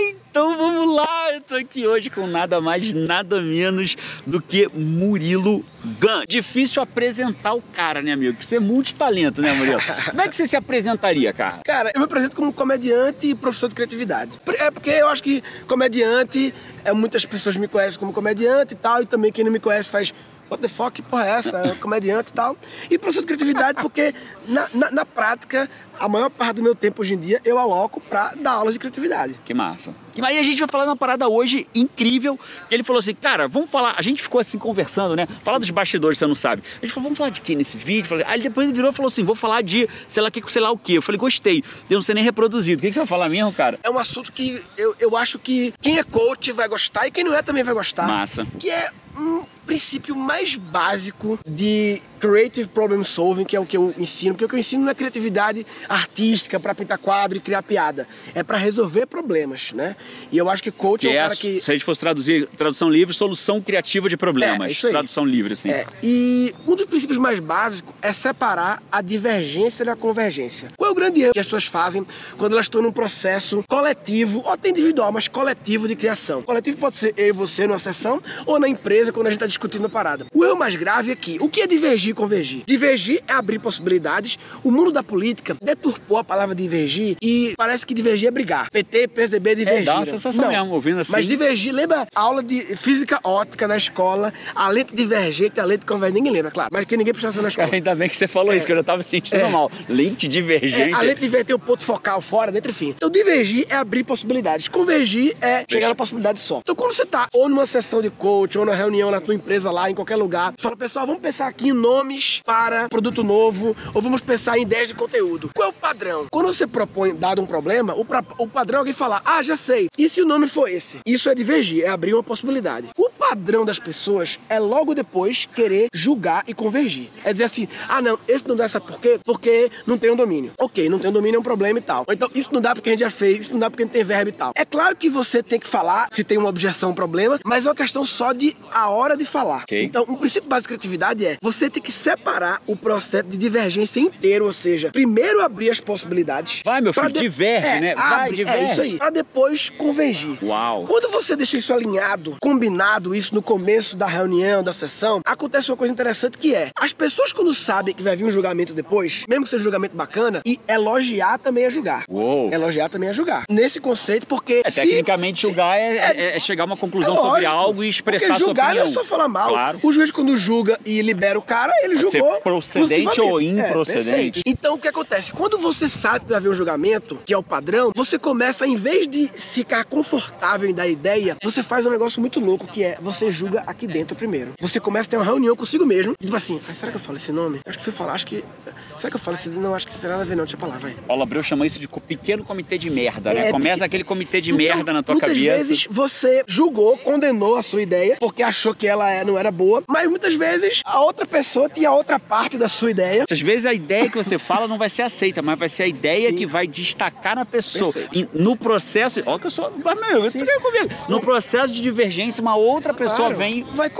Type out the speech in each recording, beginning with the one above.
então vamos lá. Eu tô aqui hoje com nada mais, nada menos do que Murilo Gun. Difícil apresentar o cara, né, amigo? Que você é multitalento, né, Murilo? Como é que você se apresentaria, cara? Cara, eu me apresento como comediante e professor de criatividade. É porque eu acho que comediante, é, muitas pessoas me conhecem como comediante e tal, e também quem não me conhece faz what the fuck, que porra é essa? É comediante e tal. E professor de criatividade, porque na, na, na, prática, a maior parte do meu tempo hoje em dia eu aloco pra dar aulas de criatividade. Que massa. E aí a gente vai falar de uma parada hoje incrível. Que ele falou assim, cara, vamos falar. A gente ficou assim conversando, né? Falar dos bastidores, você não sabe. A gente falou, vamos falar de quê nesse vídeo? Falei, aí depois ele virou e falou assim, vou falar de sei lá que, sei lá o quê. Eu falei, gostei. Eu não sei nem reproduzido. O que, que você vai falar mesmo, cara? É um assunto que eu, eu acho que quem é coach vai gostar e quem não é também vai gostar. Massa. Que é um princípio mais básico de creative problem solving, que é o que eu ensino, porque o que eu ensino não é criatividade artística para pintar quadro e criar piada, é para resolver problemas, né? E eu acho que coach que é, é um cara que se a gente fosse traduzir tradução livre, solução criativa de problemas, É, isso aí. tradução livre assim. É, e um dos princípios mais básicos é separar a divergência da convergência. Qual é o grande erro que as pessoas fazem quando elas estão num processo coletivo, ou até individual, mas coletivo de criação? Coletivo pode ser eu e você numa sessão, ou na empresa quando a gente está discutindo a parada. O erro mais grave é que o que é divergir e convergir? Divergir é abrir possibilidades. O mundo da política deturpou a palavra divergir e parece que divergir é brigar. PT, PSDB É, divergir. dá uma sensação mesmo, ouvindo assim. Mas divergir, lembra a aula de física ótica na escola, a lente divergente, a lente convergente, ninguém lembra, claro, mas que ninguém prestava na escola. Ainda bem que você falou isso, que eu já tava sentindo É. mal. Lente divergente. É, a lente divergente tem o ponto focal fora, dentro, enfim. Então, divergir é abrir possibilidades. Convergir é chegar na possibilidade só. Então, quando você tá ou numa sessão de coach, ou na reunião na tua empresa lá, em qualquer lugar, fala, pessoal, vamos pensar aqui em nomes para produto novo, ou vamos pensar em ideias de conteúdo. Qual é o padrão? Quando você propõe, dado um problema, o, pra- o padrão é alguém falar, ah, já sei. E se o nome for esse? Isso é divergir, é abrir uma possibilidade. O padrão das pessoas é logo depois querer julgar e convergir. É dizer assim, ah não, esse não dá essa por quê? Porque não tem um domínio. Ok, não tem um domínio é um problema e tal. Ou então, isso não dá porque a gente já fez, isso não dá porque não tem verbo e tal. É claro que você tem que falar se tem uma objeção, um problema, mas é uma questão só de a hora de falar. Ok. Então, um princípio básico de criatividade é você tem que separar o processo de divergência inteiro, ou seja, primeiro abrir as possibilidades. Vai, meu filho, diverge, é, né? Vai, abre, diverge. É isso aí. Pra depois convergir. Uau. Quando você deixa isso alinhado, combinado isso no começo da reunião, da sessão, acontece uma coisa interessante que é, as pessoas quando sabem que vai vir um julgamento depois, mesmo que seja um julgamento bacana, e elogiar também é julgar. Uou. Elogiar também é julgar. Nesse conceito, porque É, se- tecnicamente, se- julgar é, é- é- é chegar a uma é conclusão sobre lógico, algo e expressar sua julgar opinião. não é só falar mal. Claro. O juiz quando julga e libera o cara, ele Pode julgou procedente ou É, improcedente. perfeito. então o que acontece? Quando você sabe que vai haver um julgamento, que é o padrão, você começa, em vez de ficar confortável em dar ideia, você faz um negócio muito louco, que é você julga aqui dentro primeiro. Você começa a ter uma reunião consigo mesmo, tipo assim, "Ah, será que eu falo esse nome? Acho que você fala, acho que. Será que eu falo esse Não, acho que tem nada a ver, não, deixa pra lá, vai. Paulo Abreu chama isso de pequeno comitê de merda, né? É, Começa aquele comitê de Então, merda na tua muitas cabeça. vezes você julgou, condenou a sua ideia, porque achou que ela é- não era boa, mas muitas vezes a outra pessoa tinha outra parte da sua ideia. Às vezes a ideia que você fala não vai ser aceita, mas vai ser a ideia Sim. que vai destacar na pessoa. E no processo. Olha que eu sou. Mas, meu, Sim, quer comigo? No processo de divergência, uma outra pessoa Claro. vem. Vai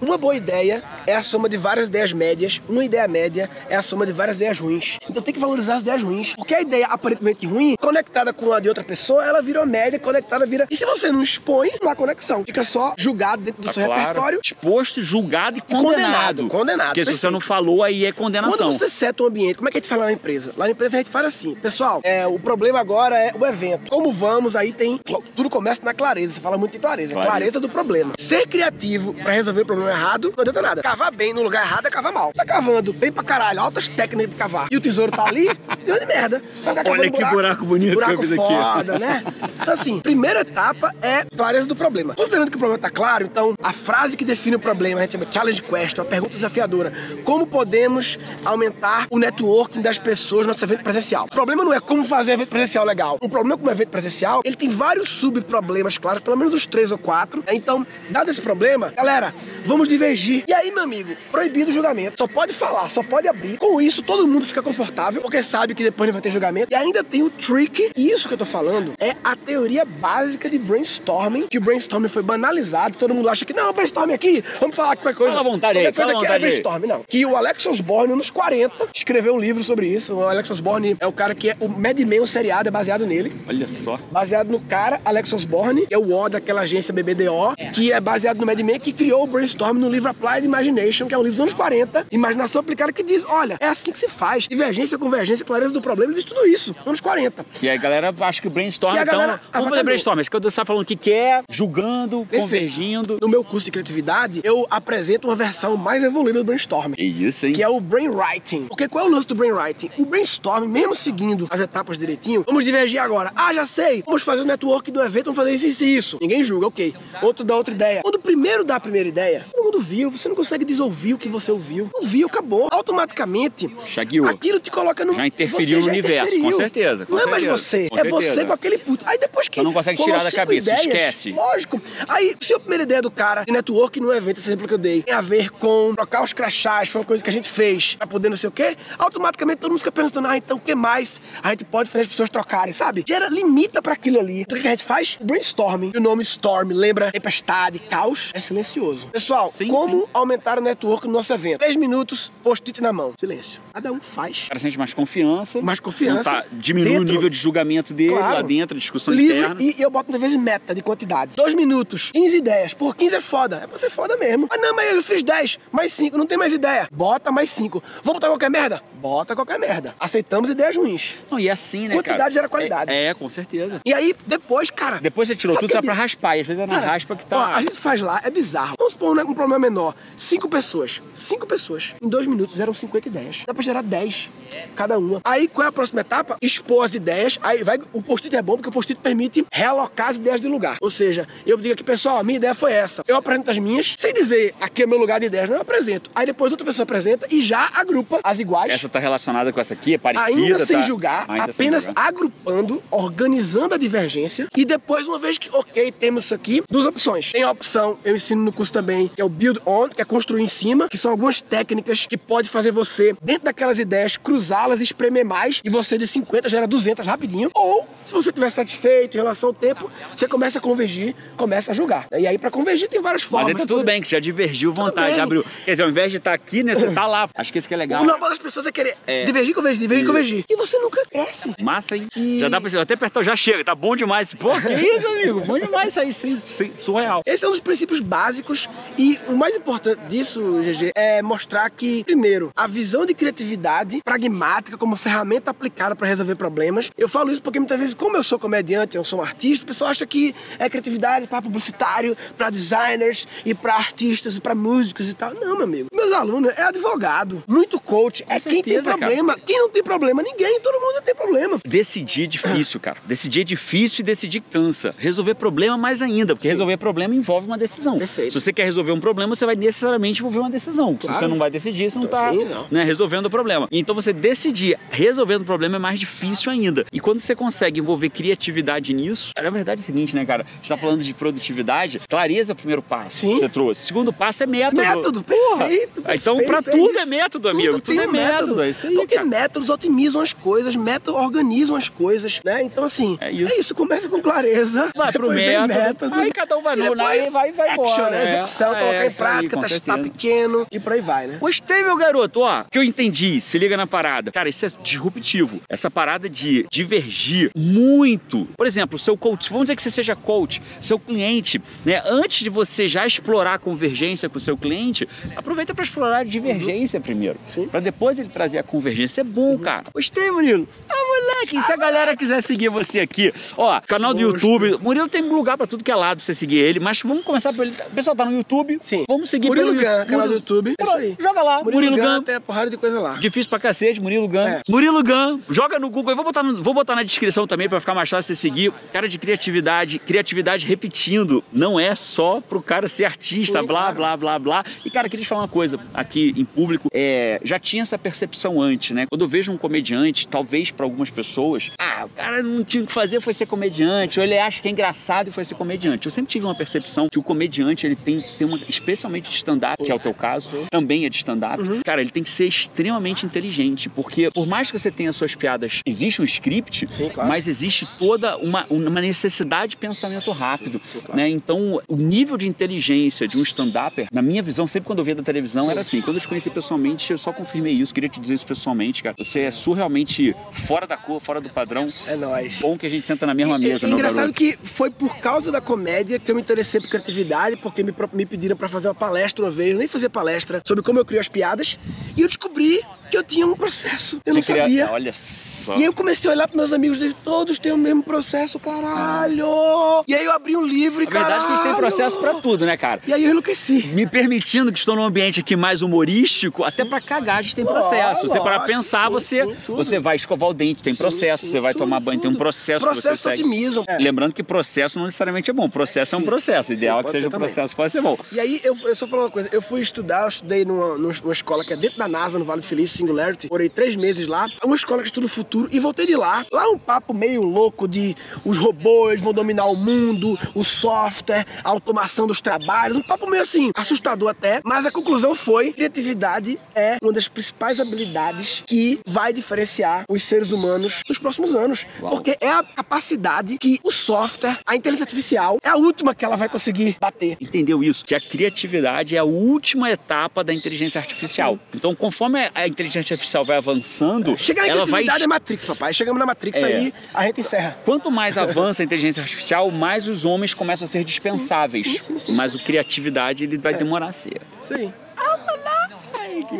uma boa ideia é a soma de várias ideias médias. Uma ideia média é a soma de várias ideias ruins. Então tem que valorizar as ideias ruins. Porque a ideia aparentemente ruim, conectada com a de outra pessoa, ela vira uma média, conectada vira. E se você não expõe, não há conexão. Fica só julgado dentro do Tá seu claro, repertório. exposto, julgado e condenado. condenado, condenado, Porque se você perfeito. não falou, aí é condenação. Quando você seta um ambiente, como é que a gente fala na empresa? Lá na empresa a gente fala assim, pessoal, é, o problema agora é o evento. Como vamos, aí tem. Tudo começa na clareza. Você fala muito em clareza. Clareza. Clareza do problema. Ser criativo pra resolver o problema errado não adianta nada. Cavar bem no lugar errado é cavar mal. Tá cavando bem pra caralho, altas técnicas de cavar. E o tesouro tá ali, grande merda. Olha que buraco bonito que eu buraco fiz aqui. foda, né? Então, assim, primeira etapa é clareza do problema. Considerando que o problema tá claro, então a frase que define o problema, a gente chama challenge question, a pergunta desafiadora. Como podemos aumentar o networking das pessoas no nosso evento presencial? O problema não é como fazer um evento presencial legal. O problema com o evento presencial, ele tem vários subproblemas claros, pelo menos uns três ou quatro. Então, dada esse problema, galera, vamos divergir. E aí, meu amigo, proibido o julgamento. Só pode falar, só pode abrir. Com isso, todo mundo fica confortável, porque sabe que depois não vai ter julgamento. E ainda tem o trick. E isso que eu tô falando é a teoria básica de brainstorming, que o brainstorming foi banalizado. Todo mundo acha que não, brainstorming aqui, vamos falar qualquer coisa. Fala à vontade aí, fala à é vontade aí. brainstorming, não. Que o Alex Osborne, nos 40, escreveu um livro sobre isso. O Alex Osborne é o cara que é o Mad Men, o seriado, é baseado nele. Olha só. Baseado no cara, Alex Osborne, que é o O daquela agência BBDO, que é baseado no Mad Men, que criou o brainstorm no livro Applied Imagination, que é um livro dos anos 40, Imaginação Aplicada, que diz, olha, é assim que se faz. Divergência, convergência, clareza do problema, diz tudo isso, anos 40. E aí, galera, acha que o brainstorm, então. galera vamos fazer brainstorm. Acho que você tá falando o que quer, julgando, Perfeito. convergindo. No meu curso de criatividade, eu apresento uma versão mais evoluída do brainstorm. É isso, hein? que é o brainwriting. Porque qual é o lance do brainwriting? O brainstorm, mesmo seguindo as etapas direitinho, vamos divergir agora. Ah, já sei, vamos fazer o network do evento, vamos fazer isso, isso e isso. Ninguém julga, ok. Outro dá outra ideia. Quando o primeiro dá a primeira ideia, todo mundo viu, você não consegue desouvir o que você ouviu. Ouviu, acabou. Automaticamente, Já guiou. aquilo te coloca no... Já interferiu você no universo, com certeza, com não é mais certeza, você, com é você certeza. com aquele puto. Aí depois que... Você não consegue tirar da cabeça, ideias, esquece. Lógico. Aí, se a primeira ideia do cara de network no evento, esse exemplo que eu dei, tem a ver com trocar os crachás, foi uma coisa que a gente fez pra poder não sei o quê, automaticamente todo mundo fica pensando, ah, então o que mais a gente pode fazer as pessoas trocarem, sabe? Gera, limita pra aquilo ali. Então o que a gente faz? Brainstorming. E o nome Storm lembra tempestade, caos, é silencioso. Pessoal, Sim, como sim. aumentar o network no nosso evento? 10 minutos, post-it na mão. Silêncio. Cada um faz. O cara sente mais confiança. Mais confiança. Tá, diminui o Dentro- nível de julgamento dele Claro. lá dentro, discussão Livre interna. e eu boto muitas vezes meta de quantidade. Dois minutos, 15 ideias. Por 15 é foda. É pra ser foda mesmo. Ah, não, mas eu fiz 10, mais 5, não tem mais ideia. Bota mais 5. Vou botar qualquer merda? Bota qualquer merda. Aceitamos ideias ruins. Não, e é assim, né, Quantidade cara? gera qualidade. É, é, com certeza. E aí, depois, cara. Depois você tirou tudo, você vai pra raspar. E às vezes é na Cara, raspa que tá... ó, a gente faz lá, é bizarro. Vamos supor né, um problema menor. Cinco pessoas. Cinco pessoas. Em dois minutos eram 50 ideias. Dá pra gerar 10 cada uma. Aí qual é a próxima etapa? Expor as ideias. Aí vai. O post-it é bom porque o post-it permite realocar as ideias de lugar. Ou seja, eu digo aqui, pessoal, a minha ideia foi essa. Eu apresento as minhas, sem dizer aqui é meu lugar de ideias, não eu apresento. Aí depois outra pessoa apresenta e já agrupa as iguais. Essa tá relacionada com essa aqui, é parecida, Ainda sem tá? julgar, Ainda sem apenas julgar. agrupando, organizando a divergência e depois, uma vez que, ok, temos isso aqui, duas opções. Tem a opção, eu ensino no curso também, que é o build on, que é construir em cima, que são algumas técnicas que pode fazer você, dentro daquelas ideias, cruzá-las, espremer mais e você de 50 gera 200 rapidinho. Ou, se você estiver satisfeito em relação ao tempo, você começa a convergir, começa a julgar. E aí, pra convergir, tem várias Mas formas. aí tá tudo bem, que já divergiu vontade, abriu. Quer dizer, ao invés de estar aqui, né, você tá lá. Acho que isso que é legal. O normal das pessoas é querer É. divergir, convergir, divergir, convergir. E você nunca cresce. Massa, hein? E- Já dá pra até apertar, já chega, tá bom demais. Pô, que isso, amigo? Bom demais isso aí, sim, sim, surreal. Esse é um dos princípios básicos e o mais importante disso, GG, é mostrar que, primeiro, a visão de criatividade pragmática como ferramenta aplicada para resolver problemas. Eu falo isso porque muitas vezes, como eu sou comediante, eu sou um artista, o pessoal acha que é criatividade para publicitário, para designers e para artistas e para músicos e tal. Não, meu amigo. Meus alunos é advogado, muito coach, é quem tem certeza, cara. problema. Quem não tem problema? Ninguém, todo mundo tem problema. Decidir é difícil, cara. Decidir é difícil e decidir cansa. Resolver problema mais ainda, porque Sim. resolver problema envolve uma decisão. Perfeito. Se você quer resolver um problema, você vai necessariamente envolver uma decisão. Se Claro. você não vai decidir, você não Então, tá sim, não. né, resolvendo o problema. Então você decidir resolvendo o problema é mais difícil ainda. E quando você consegue envolver criatividade nisso, na verdade é o seguinte, né, cara? A gente tá falando de produtividade, clareza é o primeiro passo Sim. que você trouxe. Segundo passo é método. Método, Porra! perfeito, Então, perfeito, pra tudo é, isso. método, amigo. Tudo, tem é um método. É isso aí, Porque cara. métodos otimizam as coisas, métodos organizam as coisas, né? Então, assim, É isso. Começa com clareza, Vai pro vem método, aí cada um vai no- aí vai- vai action, embora, né? é. Execução, É, colocar em isso aí, prática, com testar pequeno e por aí vai, né? Gostei, meu garoto. Ó, que eu entendi. Se liga na parada. Cara, isso é disruptivo. Essa parada de divergir muito. Por exemplo, seu coach, vamos dizer que você seja coach, seu cliente, né? Antes de você já explorar a convergência com o seu cliente, aproveita para explorar a divergência primeiro. Uhum. Sim. Uhum. Para depois ele trazer a convergência. É bom, cara. Gostei, Murilo. Ah, moleque, se a galera quiser seguir você aqui, ó, canal do. YouTube. Murilo tem lugar pra tudo que é lado você seguir ele, mas vamos começar por ele. O pessoal tá no YouTube. Sim. Vamos seguir Murilo pelo Gun, canal do YouTube. É isso aí. Joga lá, Murilo, Murilo. Gun tem porrada de coisa lá. Difícil pra cacete, Murilo Gun. É. Murilo Gun, joga no Google. Eu vou botar, no- vou botar na descrição também pra ficar mais fácil você seguir. Cara de criatividade, criatividade repetindo. Não é só pro cara ser artista, Sim, blá, claro. blá, blá, blá. E, cara, queria te falar uma coisa aqui em público. É, já tinha essa percepção antes, né? Quando eu vejo um comediante, talvez pra algumas algumas pessoas, ah, o cara não tinha o que fazer, foi ser comediante, ou ele acha que é engraçado e foi ser comediante. Eu sempre tive uma percepção que o comediante, ele tem, tem uma, especialmente de stand-up, que é o teu caso, também é de stand-up, uhum. cara, ele tem que ser extremamente inteligente, porque por mais que você tenha suas piadas, existe um script, Sim, claro. mas existe toda uma, uma necessidade de pensamento rápido, Sim, claro. né? Então, o nível de inteligência de um stand-upper, na minha visão, sempre quando eu via da televisão, era assim. Quando eu te conheci pessoalmente, eu só confirmei isso, queria te dizer isso pessoalmente, cara. Você é surrealmente fora da cor, fora do padrão. É nóis. Bom que a gente senta na mesma e, mesa, é, meu engraçado que foi por causa da comédia que eu me interessei por criatividade, porque me, me pediram para fazer uma palestra uma vez, eu nem fazia palestra, sobre como eu crio as piadas, e eu descobri que eu tinha um processo. Eu Você não sabia. Queria... Olha só. E aí eu comecei a olhar pros meus amigos e todos têm o mesmo processo, caralho. Ah. E aí eu abri um livro e, A verdade é que a gente tem processo pra tudo, né, cara? E aí eu enlouqueci. Me permitindo que estou num ambiente aqui mais humorístico, sim. até pra cagar a gente tem processo. Você para pensar, sim, você, sim, você vai escovar o dente, tem processo. você vai tudo, tomar banho, tudo. tem um processo, processo que você otimizam. É. Lembrando que processo não necessariamente é bom. Processo é um processo. Ideal é que seja um processo, pode ser bom. E aí, eu, eu só falar uma coisa. Eu fui estudar, eu estudei numa, numa escola que é dentro da NASA, no Vale do Silício, Singularity. Morei três meses lá. É uma escola que estuda o futuro. E voltei de lá. Lá um papo meio louco de os robôs vão dominar o mundo, o software, a automação dos trabalhos. Um papo meio assim, assustador até. Mas a conclusão foi: criatividade é uma das principais habilidades que vai diferenciar os seres humanos nos próximos anos. Uau. Porque é a capacidade que o software, a inteligência artificial, é a última que ela vai conseguir bater. Entendeu isso? Que a criatividade é a última etapa da inteligência artificial. Então, conforme a inteligência artificial vai avançando. É. Chegar ela vai... é Matrix, papai. Chegamos na Matrix é. aí, a gente encerra. Quanto mais avança a inteligência artificial, mais os homens começam a ser dispensáveis. Sim, sim, sim, Mas o criatividade ele vai é. demorar a ser. Sim.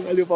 Valeu, papai.